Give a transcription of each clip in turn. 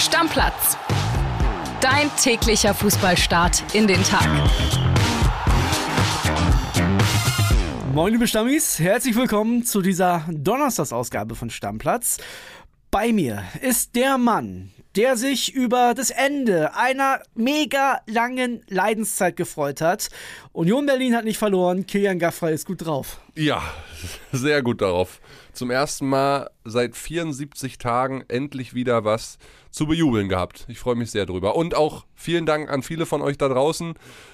Stammplatz. Dein täglicher Fußballstart in den Tag. Moin liebe Stammis, herzlich willkommen zu dieser Donnerstagsausgabe von Stammplatz. Bei mir ist der Mann, der sich über das Ende einer mega langen Leidenszeit gefreut hat. Union Berlin hat nicht verloren, Kilian Gaffrey ist gut drauf. Ja, sehr gut darauf. Zum ersten Mal seit 74 Tagen endlich wieder was zu bejubeln gehabt. Ich freue mich sehr drüber. Und auch vielen Dank an viele von euch da draußen,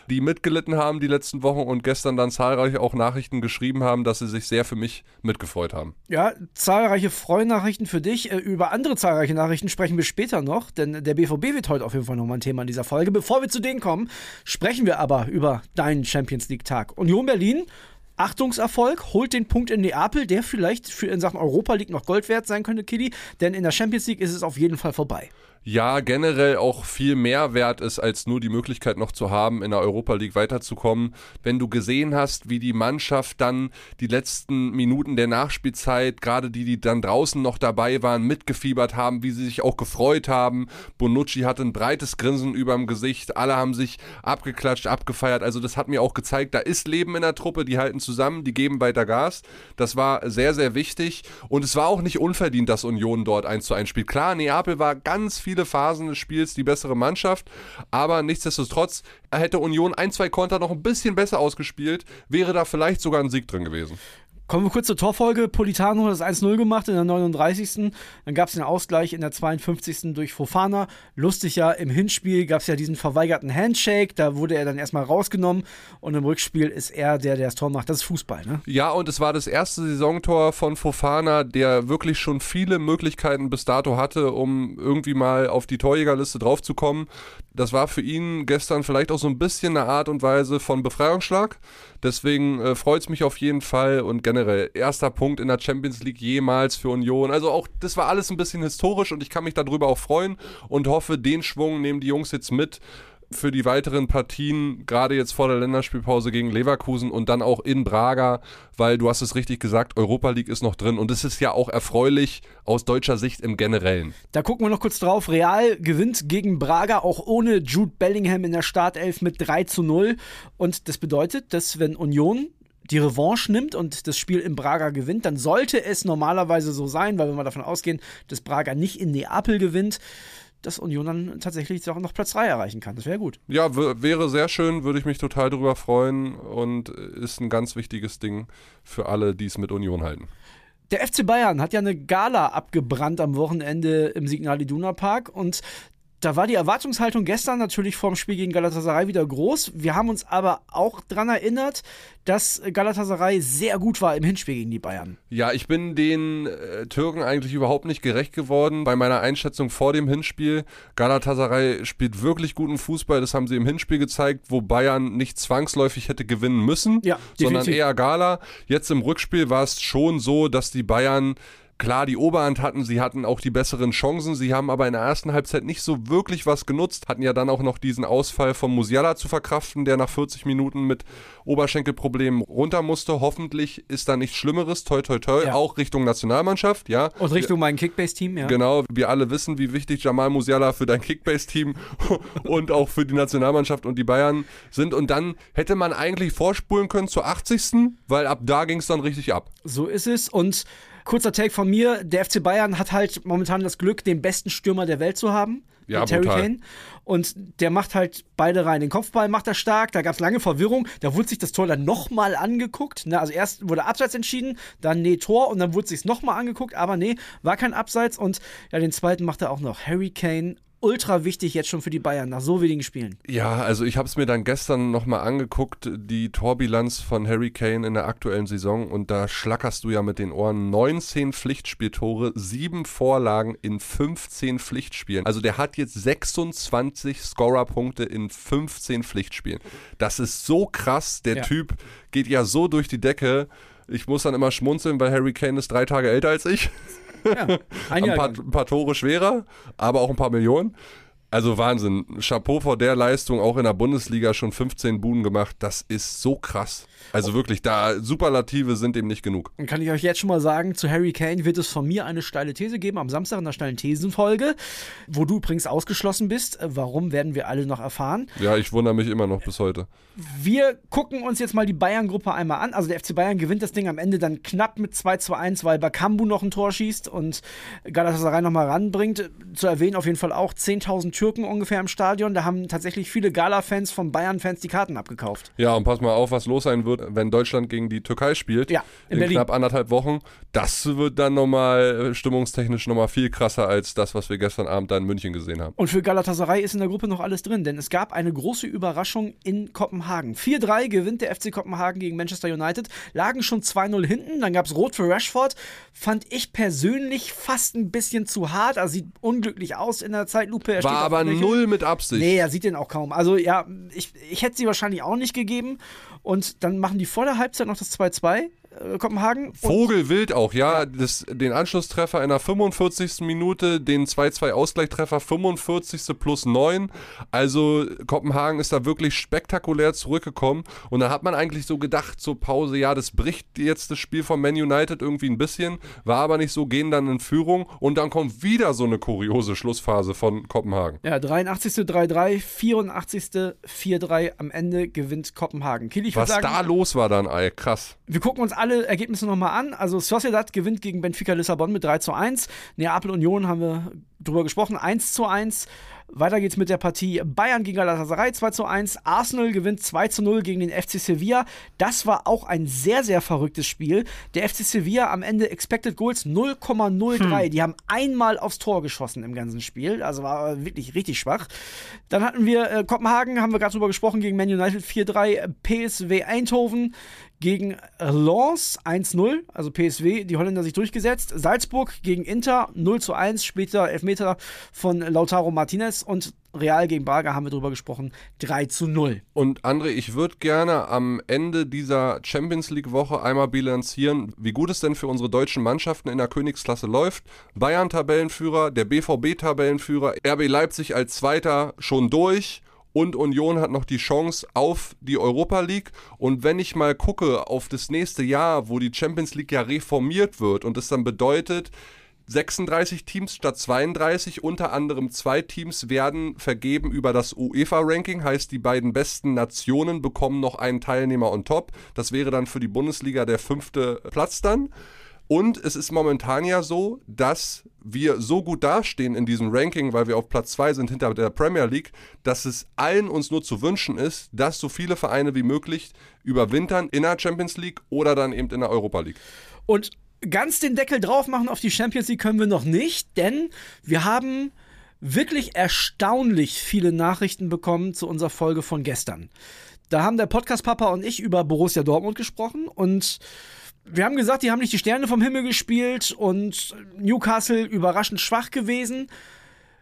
die mitgelitten haben die letzten Wochen und gestern dann zahlreich auch Nachrichten geschrieben haben, dass sie sich sehr für mich mitgefreut haben. Ja, zahlreiche Freunachrichten für dich. Äh, über andere zahlreiche Nachrichten sprechen wir später noch, denn der BVB wird heute auf jeden Fall nochmal ein Thema in dieser Folge. Bevor wir zu denen kommen, sprechen wir aber über deinen Champions League-Tag. Union Berlin Achtungserfolg, holt den Punkt in Neapel, der vielleicht für in Sachen Europa League noch Gold wert sein könnte, Kili, denn in der Champions League ist es auf jeden Fall vorbei ja generell auch viel mehr wert ist, als nur die Möglichkeit noch zu haben, in der Europa League weiterzukommen. Wenn du gesehen hast, wie die Mannschaft dann die letzten Minuten der Nachspielzeit, gerade die, die dann draußen noch dabei waren, mitgefiebert haben, wie sie sich auch gefreut haben. Bonucci hatte ein breites Grinsen überm Gesicht, alle haben sich abgeklatscht, abgefeiert. Also das hat mir auch gezeigt, da ist Leben in der Truppe, die halten zusammen, die geben weiter Gas. Das war sehr, sehr wichtig und es war auch nicht unverdient, dass Union dort 1 zu 1 spielt. Klar, Neapel war ganz viel viele Phasen des Spiels die bessere Mannschaft, aber nichtsdestotrotz hätte Union ein, zwei Konter noch ein bisschen besser ausgespielt, wäre da vielleicht sogar ein Sieg drin gewesen. Kommen wir kurz zur Torfolge. Politano hat das 1-0 gemacht in der 39. Dann gab es den Ausgleich in der 52. durch Fofana. Lustig ja, im Hinspiel gab es ja diesen verweigerten Handshake. Da wurde er dann erstmal rausgenommen. Und im Rückspiel ist er der, der das Tor macht. Das ist Fußball, ne? Ja, und es war das erste Saisontor von Fofana, der wirklich schon viele Möglichkeiten bis dato hatte, um irgendwie mal auf die Torjägerliste draufzukommen. Das war für ihn gestern vielleicht auch so ein bisschen eine Art und Weise von Befreiungsschlag. Deswegen äh, freut es mich auf jeden Fall und generell erster Punkt in der Champions League jemals für Union. Also auch das war alles ein bisschen historisch und ich kann mich darüber auch freuen und hoffe, den Schwung nehmen die Jungs jetzt mit für die weiteren Partien, gerade jetzt vor der Länderspielpause gegen Leverkusen und dann auch in Braga, weil du hast es richtig gesagt, Europa League ist noch drin und es ist ja auch erfreulich aus deutscher Sicht im Generellen. Da gucken wir noch kurz drauf. Real gewinnt gegen Braga auch ohne Jude Bellingham in der Startelf mit 3 zu 0 und das bedeutet, dass wenn Union die Revanche nimmt und das Spiel in Braga gewinnt, dann sollte es normalerweise so sein, weil wenn wir davon ausgehen, dass Braga nicht in Neapel gewinnt, dass Union dann tatsächlich auch noch Platz 3 erreichen kann. Das wäre gut. Ja, wäre sehr schön, würde ich mich total darüber freuen und ist ein ganz wichtiges Ding für alle, die es mit Union halten. Der FC Bayern hat ja eine Gala abgebrannt am Wochenende im Signal Iduna Park und da war die Erwartungshaltung gestern natürlich vorm Spiel gegen Galatasaray wieder groß. Wir haben uns aber auch daran erinnert, dass Galatasaray sehr gut war im Hinspiel gegen die Bayern. Ja, ich bin den äh, Türken eigentlich überhaupt nicht gerecht geworden bei meiner Einschätzung vor dem Hinspiel. Galatasaray spielt wirklich guten Fußball, das haben sie im Hinspiel gezeigt, wo Bayern nicht zwangsläufig hätte gewinnen müssen, ja, sondern eher Gala. Jetzt im Rückspiel war es schon so, dass die Bayern klar die Oberhand hatten, sie hatten auch die besseren Chancen, sie haben aber in der ersten Halbzeit nicht so wirklich was genutzt, hatten ja dann auch noch diesen Ausfall von Musiala zu verkraften, der nach 40 Minuten mit Oberschenkelproblemen runter musste. Hoffentlich ist da nichts Schlimmeres, toi toi toi, ja. auch Richtung Nationalmannschaft, ja. Und Richtung mein Kickbase-Team, ja. Genau, wir alle wissen, wie wichtig Jamal Musiala für dein Kickbase-Team und auch für die Nationalmannschaft und die Bayern sind. Und dann hätte man eigentlich vorspulen können zur 80. Weil ab da ging es dann richtig ab. So ist es und Kurzer Take von mir. Der FC Bayern hat halt momentan das Glück, den besten Stürmer der Welt zu haben. Ja, Terry Kane. Und der macht halt beide rein. Den Kopfball macht er stark. Da gab es lange Verwirrung. Da wurde sich das Tor dann nochmal angeguckt. Ne? Also erst wurde Abseits entschieden, dann nee, Tor und dann wurde sich nochmal angeguckt. Aber nee, war kein Abseits. Und ja, den zweiten macht er auch noch. Harry Kane ultra wichtig jetzt schon für die Bayern nach so wenigen Spielen. Ja, also ich habe es mir dann gestern nochmal angeguckt, die Torbilanz von Harry Kane in der aktuellen Saison und da schlackerst du ja mit den Ohren 19 Pflichtspieltore, 7 Vorlagen in 15 Pflichtspielen. Also der hat jetzt 26 Scorerpunkte in 15 Pflichtspielen. Das ist so krass, der ja. Typ geht ja so durch die Decke. Ich muss dann immer schmunzeln, weil Harry Kane ist drei Tage älter als ich. Ja, ein, ein, paar, ein, paar, Tore schwerer, aber auch ein paar Millionen. Also Wahnsinn. Chapeau vor der Leistung, auch in der Bundesliga schon 15 Buden gemacht. Das ist so krass. Also wirklich, da Superlative sind dem nicht genug. Dann kann ich euch jetzt schon mal sagen, zu Harry Kane wird es von mir eine steile These geben am Samstag in der steilen Thesenfolge, wo du übrigens ausgeschlossen bist. Warum werden wir alle noch erfahren? Ja, ich wundere mich immer noch bis heute. Wir gucken uns jetzt mal die Bayern-Gruppe einmal an. Also der FC Bayern gewinnt das Ding am Ende dann knapp mit 2 zu 1, weil Bakambu noch ein Tor schießt und Galatasaray nochmal ranbringt. Zu erwähnen auf jeden Fall auch 10.000 Türken ungefähr im Stadion. Da haben tatsächlich viele Gala-Fans von Bayern-Fans die Karten abgekauft. Ja, und pass mal auf, was los sein wird, wenn Deutschland gegen die Türkei spielt. Ja, in, in knapp anderthalb Wochen. Das wird dann nochmal äh, stimmungstechnisch nochmal viel krasser als das, was wir gestern Abend da in München gesehen haben. Und für Galatasaray ist in der Gruppe noch alles drin, denn es gab eine große Überraschung in Kopenhagen. 4-3 gewinnt der FC Kopenhagen gegen Manchester United, lagen schon 2-0 hinten, dann gab es Rot für Rashford. Fand ich persönlich fast ein bisschen zu hart. Er sieht unglücklich aus in der Zeitlupe. Er War aber null mit Absicht. Nee, er sieht den auch kaum. Also ja, ich, ich hätte sie wahrscheinlich auch nicht gegeben. Und dann machen die vor der Halbzeit noch das 2-2 äh, Kopenhagen. Vogelwild auch, ja. Das, den Anschlusstreffer in der 45. Minute, den 2-2-Ausgleichtreffer 45. plus 9. Also Kopenhagen ist da wirklich spektakulär zurückgekommen. Und da hat man eigentlich so gedacht, zur Pause, ja, das bricht jetzt das Spiel von Man United irgendwie ein bisschen. War aber nicht so, gehen dann in Führung. Und dann kommt wieder so eine kuriose Schlussphase von Kopenhagen. Ja, 83. 3-3, 84. 4-3. Am Ende gewinnt Kopenhagen. Kiel, Was sagen, da los war dann, ey, krass. Wir gucken uns alle Ergebnisse nochmal an. Also Sociedad gewinnt gegen Benfica Lissabon mit 3 zu 1. Neapel Union haben wir drüber gesprochen, 1 zu 1. Weiter geht's mit der Partie Bayern gegen Galatasaray 2 zu 1. Arsenal gewinnt 2 zu 0 gegen den FC Sevilla. Das war auch ein sehr, sehr verrücktes Spiel. Der FC Sevilla am Ende Expected Goals 0,03. Hm. Die haben einmal aufs Tor geschossen im ganzen Spiel. Also war wirklich richtig schwach. Dann hatten wir äh, Kopenhagen, haben wir gerade drüber gesprochen, gegen Man United 4-3. PSW Eindhoven gegen Lens 1-0, also PSW, die Holländer sich durchgesetzt. Salzburg gegen Inter 0 zu 1, später Elfmeter von Lautaro Martinez und Real gegen Braga haben wir drüber gesprochen, 3 zu 0. Und André, ich würde gerne am Ende dieser Champions League Woche einmal bilanzieren, wie gut es denn für unsere deutschen Mannschaften in der Königsklasse läuft. Bayern Tabellenführer, der BVB Tabellenführer, RB Leipzig als Zweiter schon durch und Union hat noch die Chance auf die Europa League. Und wenn ich mal gucke auf das nächste Jahr, wo die Champions League ja reformiert wird und es dann bedeutet, 36 Teams statt 32, unter anderem zwei Teams werden vergeben über das UEFA-Ranking, heißt die beiden besten Nationen bekommen noch einen Teilnehmer on top. Das wäre dann für die Bundesliga der fünfte Platz dann. Und es ist momentan ja so, dass wir so gut dastehen in diesem Ranking, weil wir auf Platz 2 sind hinter der Premier League, dass es allen uns nur zu wünschen ist, dass so viele Vereine wie möglich überwintern in der Champions League oder dann eben in der Europa League. Und ganz den Deckel drauf machen auf die Champions League können wir noch nicht, denn wir haben wirklich erstaunlich viele Nachrichten bekommen zu unserer Folge von gestern. Da haben der Podcast Papa und ich über Borussia Dortmund gesprochen und wir haben gesagt, die haben nicht die Sterne vom Himmel gespielt und Newcastle überraschend schwach gewesen.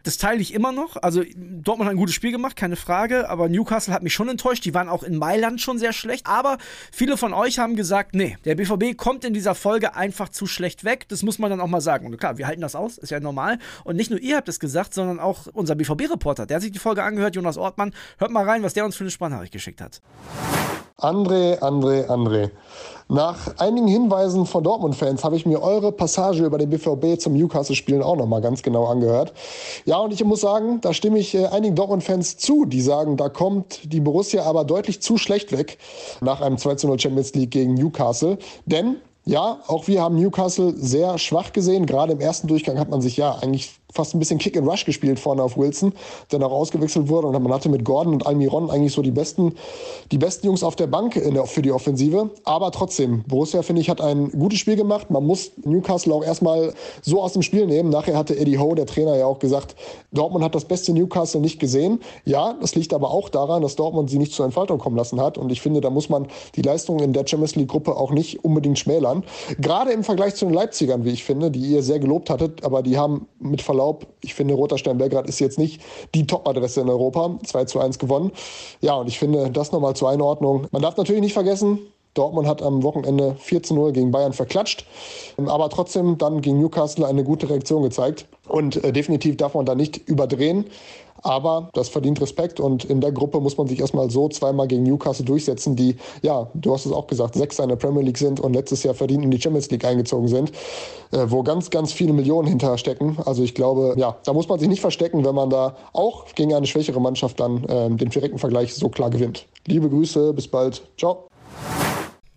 Das teile ich immer noch. Also Dortmund hat ein gutes Spiel gemacht, keine Frage, aber Newcastle hat mich schon enttäuscht. Die waren auch in Mailand schon sehr schlecht. Aber viele von euch haben gesagt, nee, der BVB kommt in dieser Folge einfach zu schlecht weg. Das muss man dann auch mal sagen. Und klar, wir halten das aus, ist ja normal. Und nicht nur ihr habt es gesagt, sondern auch unser BVB-Reporter. Der hat sich die Folge angehört, Jonas Ortmann. Hört mal rein, was der uns für eine Sprachnachricht geschickt hat. André, André, André. Nach einigen Hinweisen von Dortmund-Fans habe ich mir eure Passage über den BVB zum Newcastle-Spielen auch nochmal ganz genau angehört. Ja, und ich muss sagen, da stimme ich äh, einigen Dortmund-Fans zu, die sagen, da kommt die Borussia aber deutlich zu schlecht weg nach einem 2-0 Champions League gegen Newcastle. Denn ja, auch wir haben Newcastle sehr schwach gesehen. Gerade im ersten Durchgang hat man sich ja eigentlich fast ein bisschen Kick and Rush gespielt vorne auf Wilson, der noch ausgewechselt wurde. Und man hatte mit Gordon und Almiron eigentlich so die besten, die besten Jungs auf der Bank der, für die Offensive. Aber trotzdem, Borussia, finde ich, hat ein gutes Spiel gemacht. Man muss Newcastle auch erstmal so aus dem Spiel nehmen. Nachher hatte Eddie Howe, der Trainer, ja auch gesagt, Dortmund hat das beste Newcastle nicht gesehen. Ja, das liegt aber auch daran, dass Dortmund sie nicht zur Entfaltung kommen lassen hat. Und ich finde, da muss man die Leistung in der Champions League-Gruppe auch nicht unbedingt schmälern. Gerade im Vergleich zu den Leipzigern, wie ich finde, die ihr sehr gelobt hattet, aber die haben mit Verlauf Verlaub, ich finde, Roter Stern Belgrad ist jetzt nicht die Top-Adresse in Europa. 2 zu 1 gewonnen. Ja, und ich finde das nochmal zur Einordnung. Man darf natürlich nicht vergessen, Dortmund hat am Wochenende 4 zu 0 gegen Bayern verklatscht, aber trotzdem dann gegen Newcastle eine gute Reaktion gezeigt. Und äh, definitiv darf man da nicht überdrehen. Aber das verdient Respekt und in der Gruppe muss man sich erstmal so zweimal gegen Newcastle durchsetzen, die, ja, du hast es auch gesagt, Sechster in der Premier League sind und letztes Jahr verdient in die Champions League eingezogen sind, äh, wo ganz, ganz viele Millionen hinterher stecken. Also ich glaube, ja, da muss man sich nicht verstecken, wenn man da auch gegen eine schwächere Mannschaft dann äh, den direkten Vergleich so klar gewinnt. Liebe Grüße, bis bald. Ciao.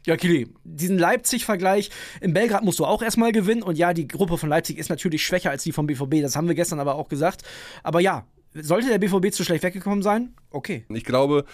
Ja, Kili, diesen Leipzig-Vergleich in Belgrad musst du auch erstmal gewinnen. Und ja, die Gruppe von Leipzig ist natürlich schwächer als die vom BVB. Das haben wir gestern aber auch gesagt. Aber ja, sollte der BVB zu schlecht weggekommen sein? Okay. Ich glaube,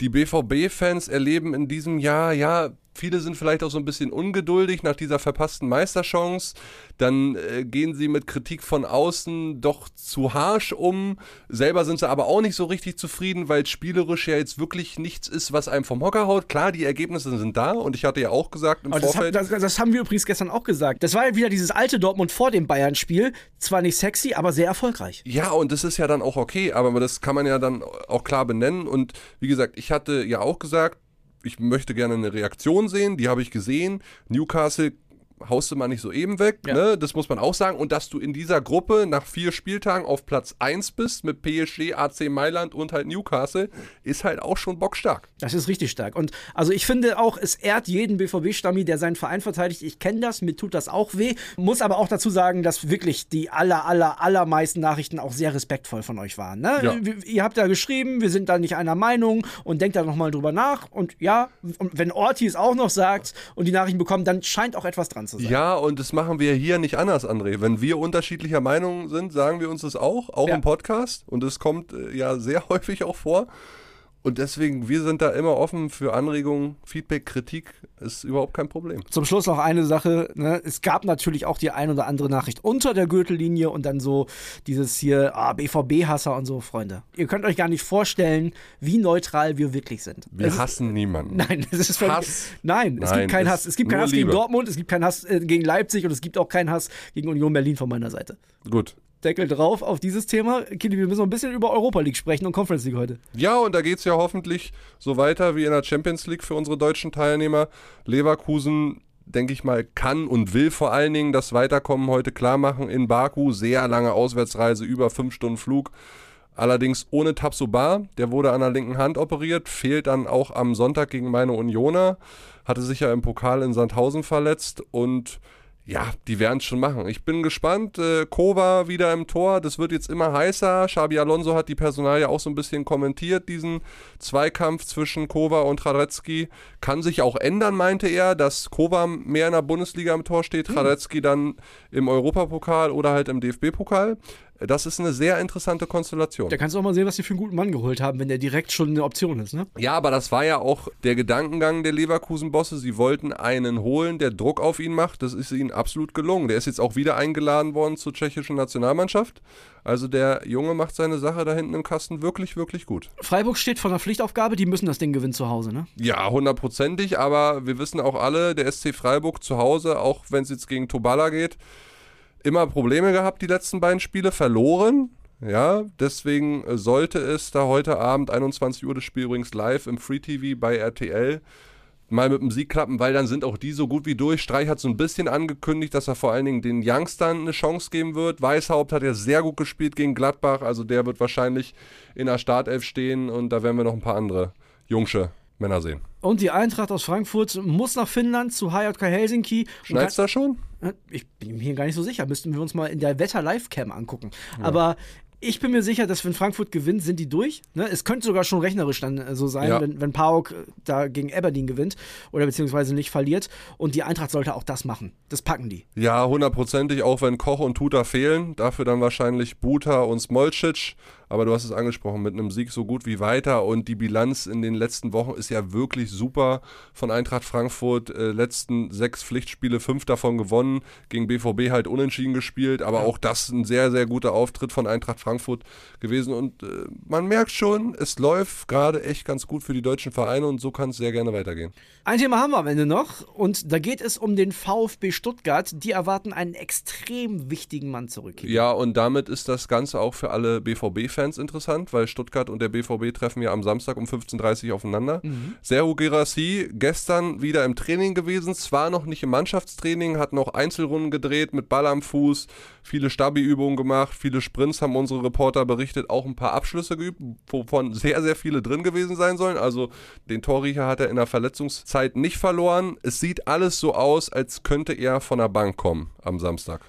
die BVB-Fans erleben in diesem Jahr, ja, Viele sind vielleicht auch so ein bisschen ungeduldig nach dieser verpassten Meisterchance. Dann äh, gehen sie mit Kritik von außen doch zu harsch um. Selber sind sie aber auch nicht so richtig zufrieden, weil spielerisch ja jetzt wirklich nichts ist, was einem vom Hocker haut. Klar, die Ergebnisse sind da und ich hatte ja auch gesagt im aber Vorfeld. Das, das, das, haben wir übrigens gestern auch gesagt. Das war ja wieder dieses alte Dortmund vor dem Bayern-Spiel. Zwar nicht sexy, aber sehr erfolgreich. Ja, und das ist ja dann auch okay, aber das kann man ja dann auch klar benennen. Und wie gesagt, ich hatte ja auch gesagt, ich möchte gerne eine Reaktion sehen, die habe ich gesehen. Newcastle haust du mal nicht so eben weg, ja. ne? das muss man auch sagen. Und dass du in dieser Gruppe nach vier Spieltagen auf Platz 1 bist mit PSG, AC Mailand und halt Newcastle, ist halt auch schon bockstark. Das ist richtig stark. Und also ich finde auch, es ehrt jeden BVB-Stammi, der seinen Verein verteidigt. Ich kenne das, mir tut das auch weh. Muss aber auch dazu sagen, dass wirklich die aller, aller, allermeisten Nachrichten auch sehr respektvoll von euch waren. Ne? Ja. Ihr habt da geschrieben, wir sind da nicht einer Meinung und denkt da nochmal drüber nach. Und ja, und wenn Orti es auch noch sagt und die Nachrichten bekommen, dann scheint auch etwas dran zu sein. Ja, und das machen wir hier nicht anders, André. Wenn wir unterschiedlicher Meinung sind, sagen wir uns das auch, auch ja. im Podcast. Und es kommt äh, ja sehr häufig auch vor. Und deswegen, wir sind da immer offen für Anregungen, Feedback, Kritik, ist überhaupt kein Problem. Zum Schluss noch eine Sache. Ne? Es gab natürlich auch die ein oder andere Nachricht unter der Gürtellinie und dann so dieses hier ah, BVB-Hasser und so, Freunde. Ihr könnt euch gar nicht vorstellen, wie neutral wir wirklich sind. Wir es hassen ist, niemanden. Nein, es ist Hass. Nein, es Nein, gibt keinen Hass. Es gibt keinen Hass Liebe. gegen Dortmund, es gibt keinen Hass äh, gegen Leipzig und es gibt auch keinen Hass gegen Union Berlin von meiner Seite. Gut, Deckel drauf auf dieses Thema. Kili, wir müssen ein bisschen über Europa League sprechen und Conference League heute. Ja, und da geht es ja hoffentlich so weiter wie in der Champions League für unsere deutschen Teilnehmer. Leverkusen, denke ich mal, kann und will vor allen Dingen das Weiterkommen heute klar machen in Baku. Sehr lange Auswärtsreise, über fünf Stunden Flug. Allerdings ohne Tabsoba, der wurde an der linken Hand operiert, fehlt dann auch am Sonntag gegen meine Unioner, hatte sich ja im Pokal in Sandhausen verletzt und ja, die werden es schon machen. Ich bin gespannt. Äh, Kova wieder im Tor, das wird jetzt immer heißer. Xabi Alonso hat die Personalie auch so ein bisschen kommentiert, diesen Zweikampf zwischen Kova und Radetzky. Kann sich auch ändern, meinte er, dass Kova mehr in der Bundesliga im Tor steht, hm. Radetzky dann im Europapokal oder halt im DFB-Pokal. Das ist eine sehr interessante Konstellation. Da kannst du auch mal sehen, was die für einen guten Mann geholt haben, wenn der direkt schon eine Option ist, ne? Ja, aber das war ja auch der Gedankengang der Leverkusen-Bosse. Sie wollten einen holen, der Druck auf ihn macht. Das ist ihnen absolut gelungen. Der ist jetzt auch wieder eingeladen worden zur tschechischen Nationalmannschaft. Also der Junge macht seine Sache da hinten im Kasten wirklich, wirklich gut. Freiburg steht vor einer Pflichtaufgabe, die müssen das Ding gewinnen zu Hause, ne? Ja, hundertprozentig, aber wir wissen auch alle, der SC Freiburg zu Hause, auch wenn es jetzt gegen Tobala geht, immer Probleme gehabt, die letzten beiden Spiele, verloren. Ja, deswegen sollte es da heute Abend 21 Uhr das Spiel übrigens live im Free TV bei RTL mal mit dem Sieg klappen, weil dann sind auch die so gut wie durch. Streich hat so ein bisschen angekündigt, dass er vor allen Dingen den Youngstern eine Chance geben wird. Weißhaupt hat ja sehr gut gespielt gegen Gladbach, also der wird wahrscheinlich in der Startelf stehen und da werden wir noch ein paar andere Jungsche Männer sehen. Und die Eintracht aus Frankfurt muss nach Finnland zu HJK Helsinki. Schneid's da schon? Äh, ich bin mir gar nicht so sicher. Müssten wir uns mal in der Wetter-Live-Cam angucken. Ja. Aber ich bin mir sicher, dass wenn Frankfurt gewinnt, sind die durch. Ne? Es könnte sogar schon rechnerisch dann äh, so sein, ja. wenn, wenn Pauk äh, da gegen Aberdeen gewinnt oder beziehungsweise nicht verliert. Und die Eintracht sollte auch das machen. Das packen die. Ja, hundertprozentig, auch wenn Koch und Tuta fehlen. Dafür dann wahrscheinlich Buta und Smolcic aber du hast es angesprochen, mit einem Sieg so gut wie weiter und die Bilanz in den letzten Wochen ist ja wirklich super von Eintracht Frankfurt. Äh, letzten sechs Pflichtspiele, fünf davon gewonnen, gegen BVB halt unentschieden gespielt, aber auch das ein sehr, sehr guter Auftritt von Eintracht Frankfurt gewesen und äh, man merkt schon, es läuft gerade echt ganz gut für die deutschen Vereine und so kann es sehr gerne weitergehen. Ein Thema haben wir am Ende noch und da geht es um den VfB Stuttgart. Die erwarten einen extrem wichtigen Mann zurück. Ja, und damit ist das Ganze auch für alle BVB-Fans Fans interessant, weil Stuttgart und der BVB treffen ja am Samstag um 15.30 Uhr aufeinander. Mhm. Serhu Gerassi gestern wieder im Training gewesen, zwar noch nicht im Mannschaftstraining, hat noch Einzelrunden gedreht mit Ball am Fuß, viele Stabi-Übungen gemacht, viele Sprints haben unsere Reporter berichtet, auch ein paar Abschlüsse geübt, wovon sehr, sehr viele drin gewesen sein sollen. Also den Torriecher hat er in der Verletzungszeit nicht verloren. Es sieht alles so aus, als könnte er von der Bank kommen am Samstag.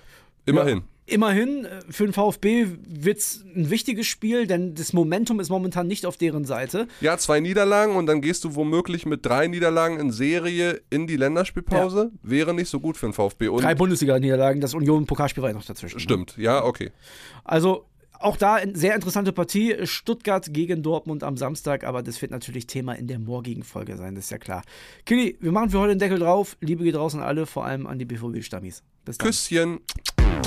Immerhin. Ja. Immerhin, äh, für den VfB wird es ein wichtiges Spiel, denn das Momentum ist momentan nicht auf deren Seite. Ja, zwei Niederlagen und dann gehst du womöglich mit drei Niederlagen in Serie in die Länderspielpause. Ja. Wäre nicht so gut für den VfB. Und drei Bundesliga-Niederlagen, das Union-Pokalspiel war ja noch dazwischen. Ne? Stimmt, ne? ja, okay. Also auch da eine sehr interessante Partie. Stuttgart gegen Dortmund am Samstag, aber das wird natürlich Thema in der morgigen Folge sein, das ist ja klar. Kili, wir machen für heute den Deckel drauf. Liebe geht raus an alle, vor allem an die BVB-Stammis. Bis dann. Küsschen.